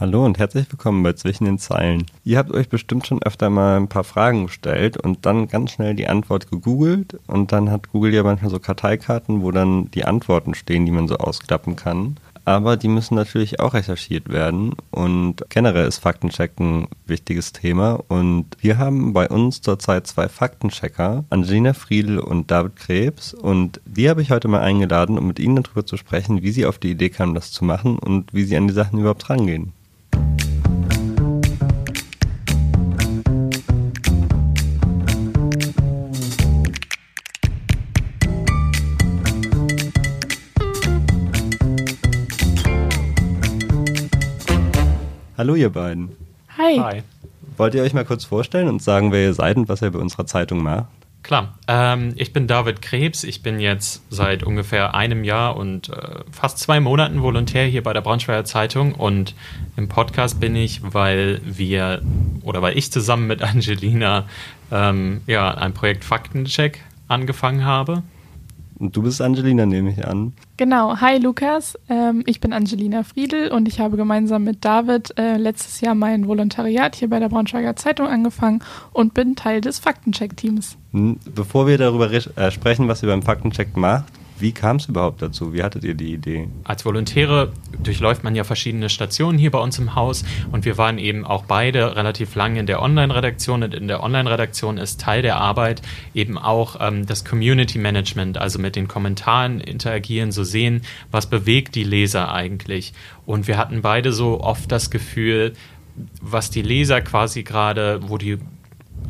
Hallo und herzlich willkommen bei Zwischen den Zeilen. Ihr habt euch bestimmt schon öfter mal ein paar Fragen gestellt und dann ganz schnell die Antwort gegoogelt und dann hat Google ja manchmal so Karteikarten, wo dann die Antworten stehen, die man so ausklappen kann. Aber die müssen natürlich auch recherchiert werden und generell ist Faktenchecken ein wichtiges Thema und wir haben bei uns zurzeit zwei Faktenchecker, Angelina Friedl und David Krebs und die habe ich heute mal eingeladen, um mit ihnen darüber zu sprechen, wie sie auf die Idee kamen, das zu machen und wie sie an die Sachen überhaupt rangehen. Hallo ihr beiden. Hi. Hi. Wollt ihr euch mal kurz vorstellen und sagen, wer ihr seid und was ihr bei unserer Zeitung macht? Klar. Ähm, ich bin David Krebs. Ich bin jetzt seit ungefähr einem Jahr und äh, fast zwei Monaten Volontär hier bei der Braunschweiger Zeitung. Und im Podcast bin ich, weil wir oder weil ich zusammen mit Angelina ähm, ja, ein Projekt Faktencheck angefangen habe. Und du bist Angelina, nehme ich an. Genau. Hi Lukas, ähm, ich bin Angelina Friedl und ich habe gemeinsam mit David äh, letztes Jahr mein Volontariat hier bei der Braunschweiger Zeitung angefangen und bin Teil des Faktencheck-Teams. Bevor wir darüber äh, sprechen, was ihr beim Faktencheck macht, wie kam es überhaupt dazu? Wie hattet ihr die Idee? Als Volontäre durchläuft man ja verschiedene Stationen hier bei uns im Haus und wir waren eben auch beide relativ lange in der Online-Redaktion und in der Online-Redaktion ist Teil der Arbeit eben auch ähm, das Community Management, also mit den Kommentaren interagieren, so sehen, was bewegt die Leser eigentlich. Und wir hatten beide so oft das Gefühl, was die Leser quasi gerade, wo die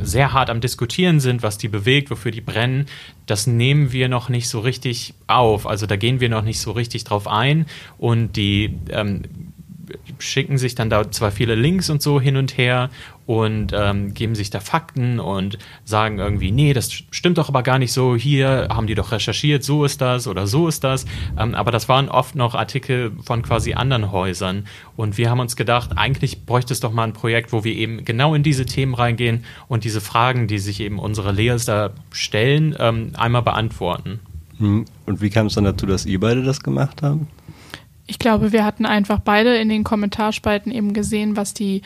sehr hart am Diskutieren sind, was die bewegt, wofür die brennen, das nehmen wir noch nicht so richtig auf. Also da gehen wir noch nicht so richtig drauf ein und die ähm, schicken sich dann da zwar viele Links und so hin und her und ähm, geben sich da Fakten und sagen irgendwie, nee, das stimmt doch aber gar nicht so, hier haben die doch recherchiert, so ist das oder so ist das. Ähm, aber das waren oft noch Artikel von quasi anderen Häusern. Und wir haben uns gedacht, eigentlich bräuchte es doch mal ein Projekt, wo wir eben genau in diese Themen reingehen und diese Fragen, die sich eben unsere Leser stellen, ähm, einmal beantworten. Hm. Und wie kam es dann dazu, dass ihr beide das gemacht haben? Ich glaube, wir hatten einfach beide in den Kommentarspalten eben gesehen, was die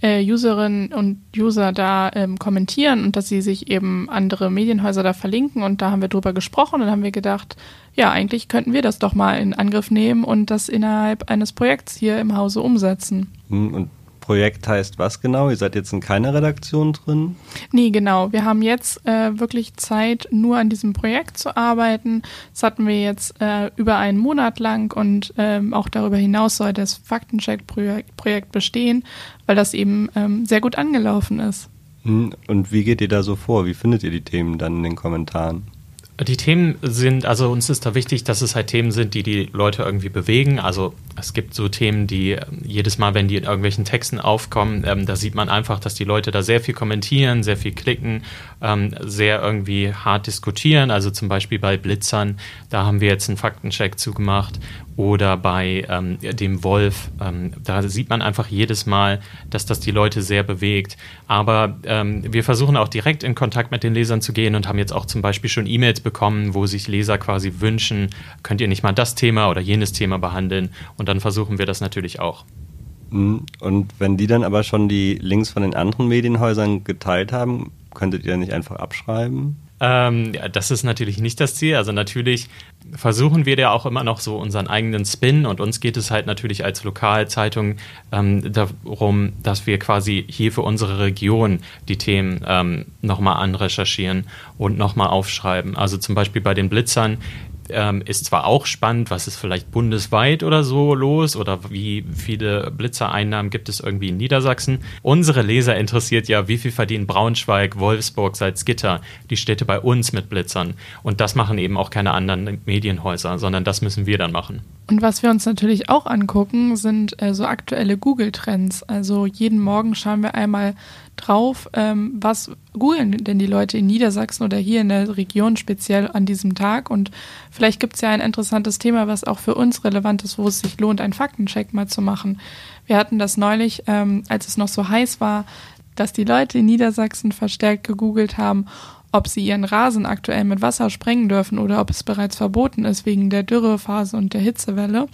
äh, Userinnen und User da ähm, kommentieren und dass sie sich eben andere Medienhäuser da verlinken. Und da haben wir drüber gesprochen und haben wir gedacht, ja, eigentlich könnten wir das doch mal in Angriff nehmen und das innerhalb eines Projekts hier im Hause umsetzen. Hm, und Projekt heißt was genau? Ihr seid jetzt in keiner Redaktion drin? Nee, genau. Wir haben jetzt äh, wirklich Zeit, nur an diesem Projekt zu arbeiten. Das hatten wir jetzt äh, über einen Monat lang und ähm, auch darüber hinaus soll das Faktencheck-Projekt bestehen, weil das eben ähm, sehr gut angelaufen ist. Hm, und wie geht ihr da so vor? Wie findet ihr die Themen dann in den Kommentaren? Die Themen sind, also uns ist da wichtig, dass es halt Themen sind, die die Leute irgendwie bewegen. Also es gibt so Themen, die ähm, jedes Mal, wenn die in irgendwelchen Texten aufkommen, ähm, da sieht man einfach, dass die Leute da sehr viel kommentieren, sehr viel klicken, ähm, sehr irgendwie hart diskutieren. Also zum Beispiel bei Blitzern, da haben wir jetzt einen Faktencheck zugemacht oder bei ähm, dem Wolf, ähm, da sieht man einfach jedes Mal, dass das die Leute sehr bewegt. Aber ähm, wir versuchen auch direkt in Kontakt mit den Lesern zu gehen und haben jetzt auch zum Beispiel schon E-Mails bekommen, wo sich Leser quasi wünschen, könnt ihr nicht mal das Thema oder jenes Thema behandeln? Und dann versuchen wir das natürlich auch. Mhm. Und wenn die dann aber schon die Links von den anderen Medienhäusern geteilt haben, könntet ihr nicht einfach abschreiben? Ähm, ja, das ist natürlich nicht das Ziel. Also natürlich versuchen wir ja auch immer noch so unseren eigenen Spin und uns geht es halt natürlich als Lokalzeitung ähm, darum, dass wir quasi hier für unsere Region die Themen ähm, nochmal anrecherchieren und nochmal aufschreiben. Also zum Beispiel bei den Blitzern ähm, ist zwar auch spannend, was ist vielleicht bundesweit oder so los oder wie viele Blitzereinnahmen gibt es irgendwie in Niedersachsen. Unsere Leser interessiert ja, wie viel verdienen Braunschweig, Wolfsburg, Salzgitter, die Städte bei uns mit Blitzern. Und das machen eben auch keine anderen Medienhäuser, sondern das müssen wir dann machen. Und was wir uns natürlich auch angucken, sind äh, so aktuelle Google-Trends. Also jeden Morgen schauen wir einmal drauf, ähm, was googeln denn die Leute in Niedersachsen oder hier in der Region speziell an diesem Tag. Und vielleicht gibt es ja ein interessantes Thema, was auch für uns relevant ist, wo es sich lohnt, einen Faktencheck mal zu machen. Wir hatten das neulich, ähm, als es noch so heiß war, dass die Leute in Niedersachsen verstärkt gegoogelt haben, ob sie ihren Rasen aktuell mit Wasser sprengen dürfen oder ob es bereits verboten ist wegen der Dürrephase und der Hitzewelle.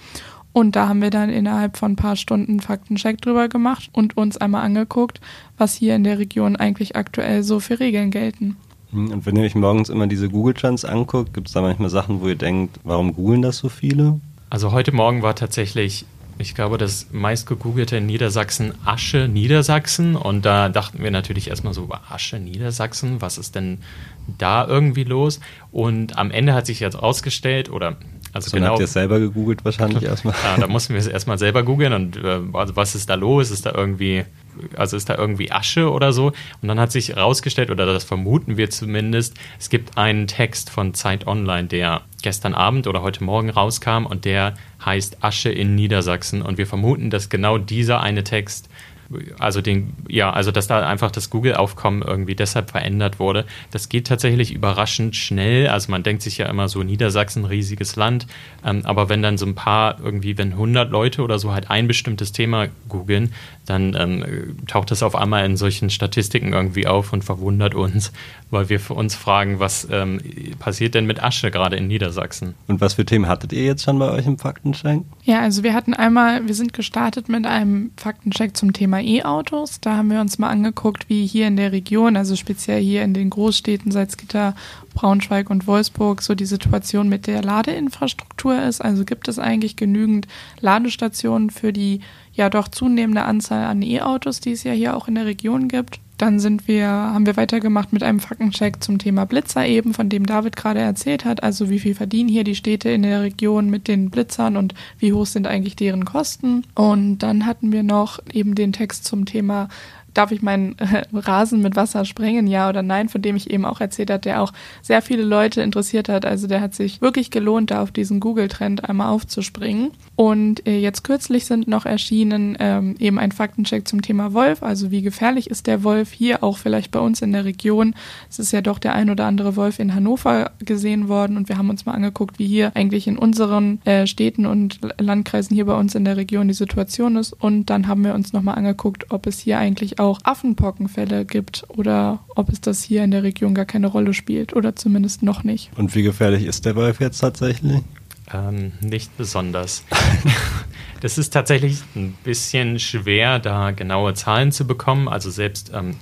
Und da haben wir dann innerhalb von ein paar Stunden einen Faktencheck drüber gemacht und uns einmal angeguckt, was hier in der Region eigentlich aktuell so für Regeln gelten. Hm, und wenn ihr euch morgens immer diese Google Trends anguckt, gibt es da manchmal Sachen, wo ihr denkt, warum googeln das so viele? Also heute Morgen war tatsächlich, ich glaube, das meistgegoogelte in Niedersachsen Asche Niedersachsen. Und da dachten wir natürlich erstmal so, Asche Niedersachsen, was ist denn da irgendwie los? Und am Ende hat sich jetzt rausgestellt, oder also so genau. Habt ihr es selber gegoogelt wahrscheinlich erstmal? Ja, da mussten wir es erstmal selber googeln und äh, also was ist da los? Ist da irgendwie, also ist da irgendwie Asche oder so? Und dann hat sich herausgestellt, oder das vermuten wir zumindest, es gibt einen Text von Zeit Online, der gestern Abend oder heute Morgen rauskam und der heißt Asche in Niedersachsen. Und wir vermuten, dass genau dieser eine Text also den, ja, also dass da einfach das Google-Aufkommen irgendwie deshalb verändert wurde. Das geht tatsächlich überraschend schnell. Also man denkt sich ja immer so Niedersachsen, riesiges Land. Ähm, aber wenn dann so ein paar irgendwie, wenn 100 Leute oder so halt ein bestimmtes Thema googeln, dann ähm, taucht das auf einmal in solchen Statistiken irgendwie auf und verwundert uns, weil wir für uns fragen, was ähm, passiert denn mit Asche gerade in Niedersachsen? Und was für Themen hattet ihr jetzt schon bei euch im Faktencheck? Ja, also wir hatten einmal, wir sind gestartet mit einem Faktencheck zum Thema E-Autos. Da haben wir uns mal angeguckt, wie hier in der Region, also speziell hier in den Großstädten Salzgitter, Braunschweig und Wolfsburg, so die Situation mit der Ladeinfrastruktur ist. Also gibt es eigentlich genügend Ladestationen für die ja doch zunehmende Anzahl an E-Autos, die es ja hier auch in der Region gibt. Dann sind wir, haben wir weitergemacht mit einem Faktencheck zum Thema Blitzer eben, von dem David gerade erzählt hat. Also wie viel verdienen hier die Städte in der Region mit den Blitzern und wie hoch sind eigentlich deren Kosten. Und dann hatten wir noch eben den Text zum Thema darf ich meinen äh, Rasen mit Wasser sprengen, ja oder nein, von dem ich eben auch erzählt habe, der auch sehr viele Leute interessiert hat. Also der hat sich wirklich gelohnt, da auf diesen Google-Trend einmal aufzuspringen. Und äh, jetzt kürzlich sind noch erschienen ähm, eben ein Faktencheck zum Thema Wolf. Also wie gefährlich ist der Wolf hier auch vielleicht bei uns in der Region? Es ist ja doch der ein oder andere Wolf in Hannover gesehen worden und wir haben uns mal angeguckt, wie hier eigentlich in unseren äh, Städten und Landkreisen hier bei uns in der Region die Situation ist. Und dann haben wir uns nochmal angeguckt, ob es hier eigentlich auch Affenpockenfälle gibt oder ob es das hier in der Region gar keine Rolle spielt oder zumindest noch nicht. Und wie gefährlich ist der Wolf jetzt tatsächlich? Ähm, nicht besonders. das ist tatsächlich ein bisschen schwer, da genaue Zahlen zu bekommen. Also selbst ähm,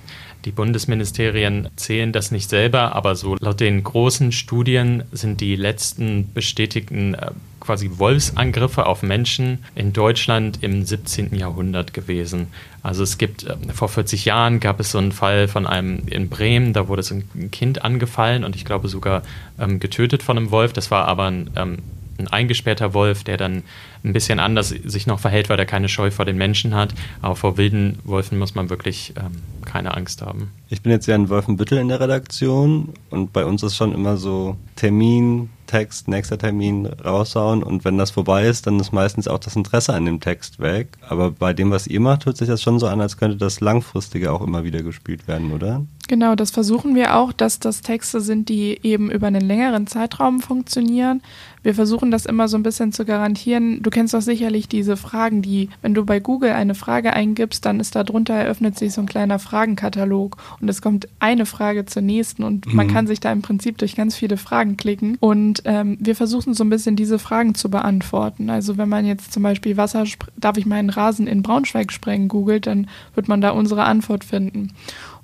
die Bundesministerien zählen das nicht selber, aber so laut den großen Studien sind die letzten bestätigten äh, quasi Wolfsangriffe auf Menschen in Deutschland im 17. Jahrhundert gewesen. Also es gibt, äh, vor 40 Jahren gab es so einen Fall von einem in Bremen, da wurde so ein Kind angefallen und ich glaube sogar ähm, getötet von einem Wolf. Das war aber ein ähm, ein eingesperrter Wolf, der dann ein bisschen anders sich noch verhält, weil er keine Scheu vor den Menschen hat. Aber vor wilden Wölfen muss man wirklich ähm, keine Angst haben. Ich bin jetzt ja in Wolfenbüttel in der Redaktion und bei uns ist schon immer so Termin, Text, nächster Termin raushauen und wenn das vorbei ist, dann ist meistens auch das Interesse an dem Text weg. Aber bei dem, was ihr macht, hört sich das schon so an, als könnte das langfristige auch immer wieder gespielt werden, oder? Genau, das versuchen wir auch, dass das Texte sind, die eben über einen längeren Zeitraum funktionieren. Wir versuchen das immer so ein bisschen zu garantieren. Du kennst doch sicherlich diese Fragen, die, wenn du bei Google eine Frage eingibst, dann ist da drunter eröffnet sich so ein kleiner Fragenkatalog und es kommt eine Frage zur nächsten und mhm. man kann sich da im Prinzip durch ganz viele Fragen klicken. Und ähm, wir versuchen so ein bisschen diese Fragen zu beantworten. Also wenn man jetzt zum Beispiel Wasser, darf ich meinen Rasen in Braunschweig sprengen, googelt, dann wird man da unsere Antwort finden.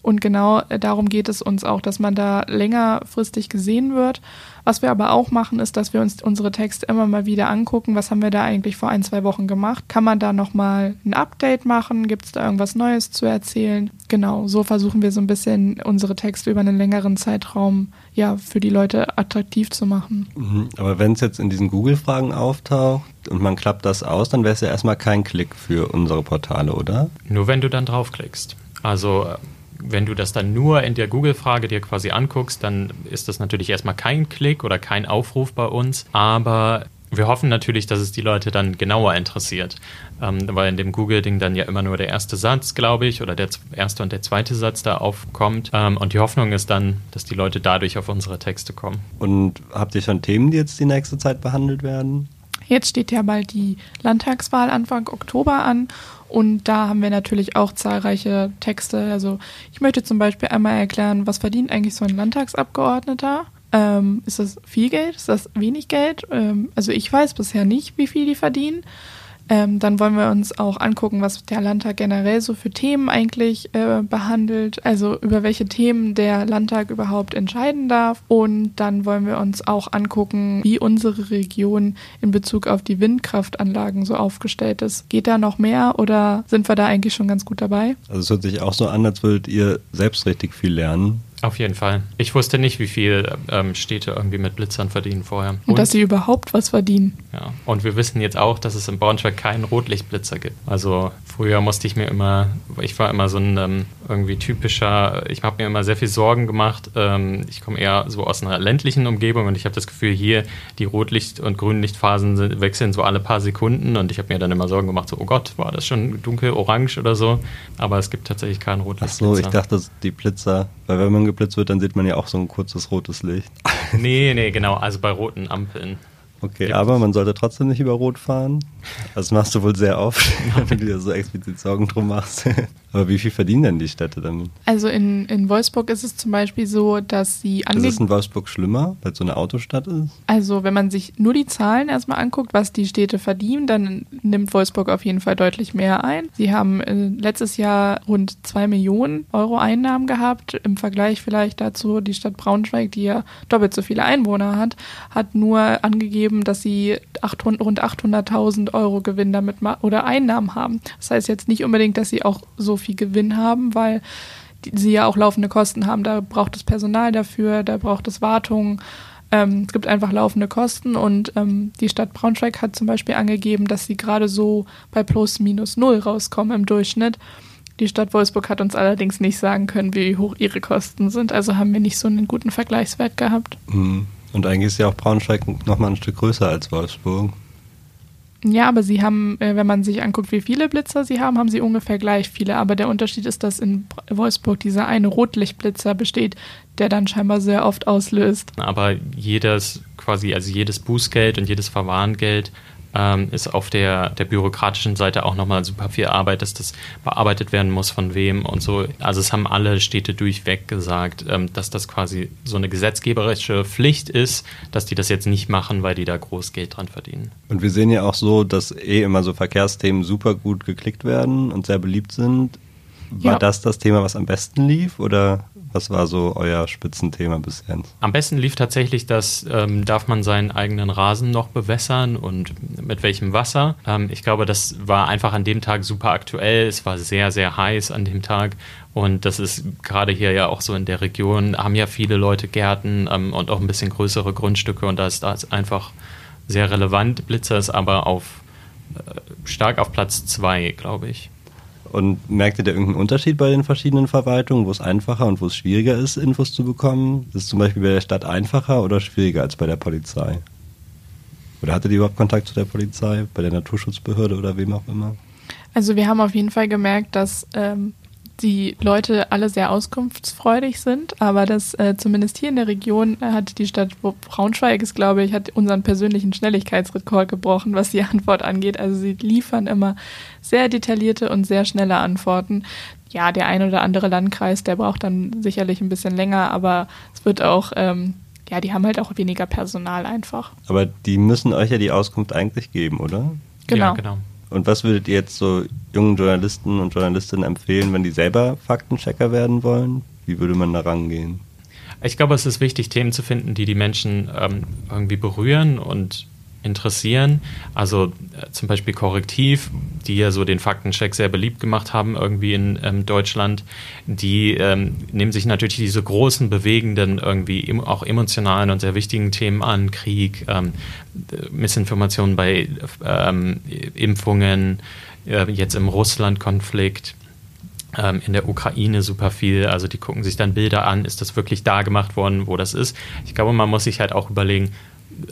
Und genau äh, darum geht es uns auch, dass man da längerfristig gesehen wird. Was wir aber auch machen, ist, dass wir uns unsere Texte immer mal wieder angucken, was haben wir da eigentlich vor ein, zwei Wochen gemacht. Kann man da nochmal ein Update machen? Gibt es da irgendwas Neues zu erzählen? Genau, so versuchen wir so ein bisschen unsere Texte über einen längeren Zeitraum ja für die Leute attraktiv zu machen. Mhm, aber wenn es jetzt in diesen Google-Fragen auftaucht und man klappt das aus, dann wäre es ja erstmal kein Klick für unsere Portale, oder? Nur wenn du dann draufklickst. Also wenn du das dann nur in der Google-Frage dir quasi anguckst, dann ist das natürlich erstmal kein Klick oder kein Aufruf bei uns. Aber wir hoffen natürlich, dass es die Leute dann genauer interessiert, ähm, weil in dem Google-Ding dann ja immer nur der erste Satz, glaube ich, oder der erste und der zweite Satz da aufkommt. Ähm, und die Hoffnung ist dann, dass die Leute dadurch auf unsere Texte kommen. Und habt ihr schon Themen, die jetzt die nächste Zeit behandelt werden? Jetzt steht ja bald die Landtagswahl Anfang Oktober an und da haben wir natürlich auch zahlreiche Texte. Also ich möchte zum Beispiel einmal erklären, was verdient eigentlich so ein Landtagsabgeordneter? Ähm, ist das viel Geld? Ist das wenig Geld? Ähm, also ich weiß bisher nicht, wie viel die verdienen. Ähm, dann wollen wir uns auch angucken, was der Landtag generell so für Themen eigentlich äh, behandelt, also über welche Themen der Landtag überhaupt entscheiden darf. Und dann wollen wir uns auch angucken, wie unsere Region in Bezug auf die Windkraftanlagen so aufgestellt ist. Geht da noch mehr oder sind wir da eigentlich schon ganz gut dabei? Also es hört sich auch so an, als würdet ihr selbst richtig viel lernen. Auf jeden Fall. Ich wusste nicht, wie viel ähm, Städte irgendwie mit Blitzern verdienen vorher. Und, und, dass sie überhaupt was verdienen. Ja, und wir wissen jetzt auch, dass es in Braunschweig keinen Rotlichtblitzer gibt. Also früher musste ich mir immer, ich war immer so ein ähm, irgendwie typischer, ich habe mir immer sehr viel Sorgen gemacht. Ähm, ich komme eher so aus einer ländlichen Umgebung und ich habe das Gefühl, hier die Rotlicht- und Grünlichtphasen sind, wechseln so alle paar Sekunden und ich habe mir dann immer Sorgen gemacht, so, oh Gott, war das schon dunkel orange oder so. Aber es gibt tatsächlich keinen Rotlichtblitzer. Ach so, ich dachte, die Blitzer, weil wenn man geblitzt wird, dann sieht man ja auch so ein kurzes rotes Licht. Nee, nee, genau, also bei roten Ampeln. Okay, aber man sollte trotzdem nicht über Rot fahren. Das machst du wohl sehr oft, wenn du dir so explizit Sorgen drum machst. Aber wie viel verdienen denn die Städte damit? Also in, in Wolfsburg ist es zum Beispiel so, dass sie ange... Ist es in Wolfsburg schlimmer, weil es so eine Autostadt ist? Also wenn man sich nur die Zahlen erstmal anguckt, was die Städte verdienen, dann nimmt Wolfsburg auf jeden Fall deutlich mehr ein. Sie haben äh, letztes Jahr rund zwei Millionen Euro Einnahmen gehabt. Im Vergleich vielleicht dazu die Stadt Braunschweig, die ja doppelt so viele Einwohner hat, hat nur angegeben, dass sie 800, rund 800.000 Euro Gewinn damit oder Einnahmen haben. Das heißt jetzt nicht unbedingt, dass sie auch so viel Gewinn haben, weil sie ja auch laufende Kosten haben. Da braucht es Personal dafür, da braucht es Wartung. Ähm, es gibt einfach laufende Kosten und ähm, die Stadt Braunschweig hat zum Beispiel angegeben, dass sie gerade so bei plus minus null rauskommen im Durchschnitt. Die Stadt Wolfsburg hat uns allerdings nicht sagen können, wie hoch ihre Kosten sind, also haben wir nicht so einen guten Vergleichswert gehabt. Mhm. Und eigentlich ist ja auch Braunschweig noch mal ein Stück größer als Wolfsburg. Ja, aber sie haben, äh, wenn man sich anguckt, wie viele Blitzer sie haben, haben sie ungefähr gleich viele. Aber der Unterschied ist, dass in Wolfsburg dieser eine Rotlichtblitzer besteht, der dann scheinbar sehr oft auslöst. Aber jedes quasi, also jedes Bußgeld und jedes Verwarngeld ähm, ist auf der, der bürokratischen Seite auch nochmal super viel Arbeit, dass das bearbeitet werden muss, von wem und so. Also es haben alle Städte durchweg gesagt, ähm, dass das quasi so eine gesetzgeberische Pflicht ist, dass die das jetzt nicht machen, weil die da groß Geld dran verdienen. Und wir sehen ja auch so, dass eh immer so Verkehrsthemen super gut geklickt werden und sehr beliebt sind. War ja. das das Thema, was am besten lief oder was war so euer Spitzenthema bisher? Am besten lief tatsächlich das, ähm, darf man seinen eigenen Rasen noch bewässern und mit welchem Wasser. Ähm, ich glaube, das war einfach an dem Tag super aktuell. Es war sehr, sehr heiß an dem Tag. Und das ist gerade hier ja auch so in der Region, haben ja viele Leute Gärten ähm, und auch ein bisschen größere Grundstücke. Und da ist das einfach sehr relevant. Blitzer ist aber auf, äh, stark auf Platz zwei, glaube ich. Und merkt ihr da irgendeinen Unterschied bei den verschiedenen Verwaltungen, wo es einfacher und wo es schwieriger ist, Infos zu bekommen? Ist es zum Beispiel bei der Stadt einfacher oder schwieriger als bei der Polizei? Oder hattet ihr überhaupt Kontakt zu der Polizei, bei der Naturschutzbehörde oder wem auch immer? Also wir haben auf jeden Fall gemerkt, dass ähm, die Leute alle sehr auskunftsfreudig sind, aber das äh, zumindest hier in der Region äh, hat die Stadt Braunschweig ist, glaube ich, hat unseren persönlichen Schnelligkeitsrekord gebrochen, was die Antwort angeht. Also sie liefern immer sehr detaillierte und sehr schnelle Antworten. Ja, der ein oder andere Landkreis, der braucht dann sicherlich ein bisschen länger, aber es wird auch, ähm, ja, die haben halt auch weniger Personal einfach. Aber die müssen euch ja die Auskunft eigentlich geben, oder? Genau. Ja, genau. Und was würdet ihr jetzt so jungen Journalisten und Journalistinnen empfehlen, wenn die selber Faktenchecker werden wollen? Wie würde man da rangehen? Ich glaube, es ist wichtig, Themen zu finden, die die Menschen ähm, irgendwie berühren und interessieren. Also äh, zum Beispiel Korrektiv, die ja so den Faktencheck sehr beliebt gemacht haben, irgendwie in ähm, Deutschland, die ähm, nehmen sich natürlich diese großen, bewegenden, irgendwie auch emotionalen und sehr wichtigen Themen an, Krieg, ähm, Missinformationen bei ähm, Impfungen, äh, jetzt im Russland-Konflikt ähm, in der Ukraine super viel. Also die gucken sich dann Bilder an, ist das wirklich da gemacht worden, wo das ist. Ich glaube, man muss sich halt auch überlegen,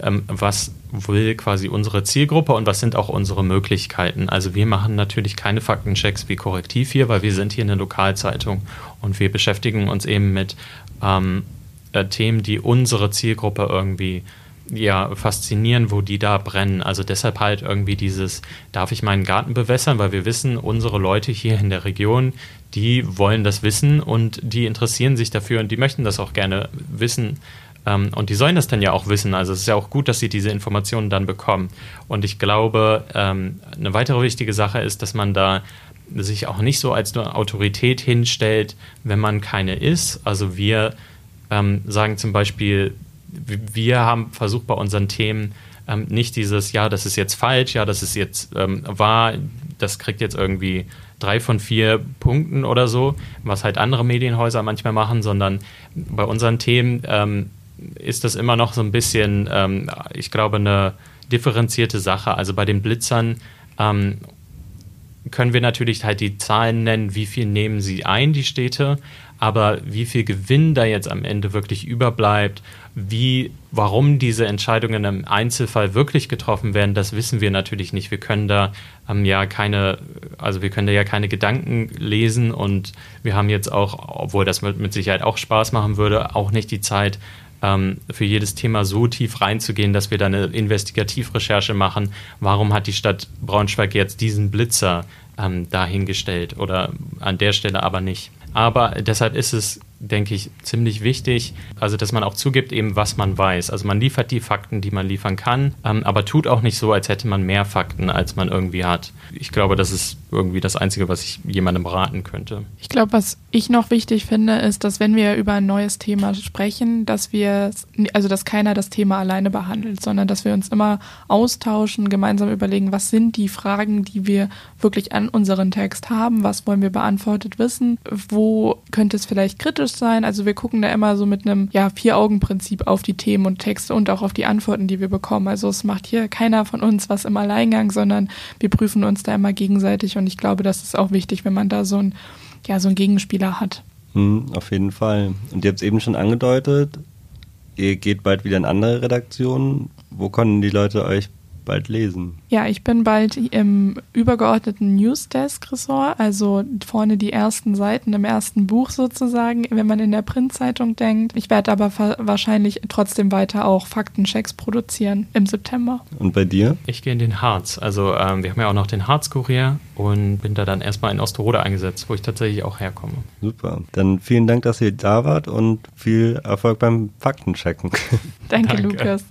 ähm, was will quasi unsere Zielgruppe und was sind auch unsere Möglichkeiten. Also wir machen natürlich keine Faktenchecks wie Korrektiv hier, weil wir sind hier eine Lokalzeitung und wir beschäftigen uns eben mit ähm, äh, Themen, die unsere Zielgruppe irgendwie ja, faszinieren, wo die da brennen. Also deshalb halt irgendwie dieses, darf ich meinen Garten bewässern, weil wir wissen, unsere Leute hier in der Region, die wollen das wissen und die interessieren sich dafür und die möchten das auch gerne wissen Ähm, und die sollen das dann ja auch wissen. Also es ist ja auch gut, dass sie diese Informationen dann bekommen. Und ich glaube, ähm, eine weitere wichtige Sache ist, dass man da sich auch nicht so als eine Autorität hinstellt, wenn man keine ist. Also wir ähm, sagen zum Beispiel, wir haben versucht bei unseren Themen ähm, nicht dieses, ja, das ist jetzt falsch, ja, das ist jetzt ähm, wahr, das kriegt jetzt irgendwie drei von vier Punkten oder so, was halt andere Medienhäuser manchmal machen, sondern bei unseren Themen ähm, ist das immer noch so ein bisschen, ähm, ich glaube, eine differenzierte Sache. Also bei den Blitzern ähm, können wir natürlich halt die Zahlen nennen, wie viel nehmen sie ein, die Städte, aber wie viel Gewinn da jetzt am Ende wirklich überbleibt, wie, warum diese Entscheidungen im Einzelfall wirklich getroffen werden, das wissen wir natürlich nicht. Wir können da ähm, ja keine, also wir können da ja keine Gedanken lesen und wir haben jetzt auch, obwohl das mit, mit Sicherheit auch Spaß machen würde, auch nicht die Zeit, ähm, für jedes Thema so tief reinzugehen, dass wir da eine Investigativrecherche machen. Warum hat die Stadt Braunschweig jetzt diesen Blitzer ähm, dahingestellt oder an der Stelle aber nicht? Aber deshalb ist es denke ich, ziemlich wichtig. Also, dass man auch zugibt, eben was man weiß. Also, man liefert die Fakten, die man liefern kann, ähm, aber tut auch nicht so, als hätte man mehr Fakten, als man irgendwie hat. Ich glaube, das ist irgendwie das Einzige, was ich jemandem raten könnte. Ich glaube, was ich noch wichtig finde, ist, dass wenn wir über ein neues Thema sprechen, dass wir, also dass keiner das Thema alleine behandelt, sondern dass wir uns immer austauschen, gemeinsam überlegen, was sind die Fragen, die wir wirklich an unseren Text haben, was wollen wir beantwortet wissen, wo könnte es vielleicht kritisch sein. Also wir gucken da immer so mit einem ja, Vier-Augen-Prinzip auf die Themen und Texte und auch auf die Antworten, die wir bekommen. Also es macht hier keiner von uns was im Alleingang, sondern wir prüfen uns da immer gegenseitig und ich glaube, das ist auch wichtig, wenn man da so ein, ja, so einen Gegenspieler hat. Hm, auf jeden Fall. Und ihr habt es eben schon angedeutet, ihr geht bald wieder in andere Redaktionen. Wo können die Leute euch bald lesen? Ja, ich bin bald im übergeordneten Newsdesk-Ressort, also vorne die ersten Seiten im ersten Buch sozusagen, wenn man in der Printzeitung denkt. Ich werde aber wahrscheinlich trotzdem weiter auch Faktenchecks produzieren im September. Und bei dir? Ich gehe in den Harz. Also ähm, wir haben ja auch noch den Harz-Kurier und bin da dann erstmal in Osterode eingesetzt, wo ich tatsächlich auch herkomme. Super. Dann vielen Dank, dass ihr da wart und viel Erfolg beim Faktenchecken. Danke, Danke. Lukas.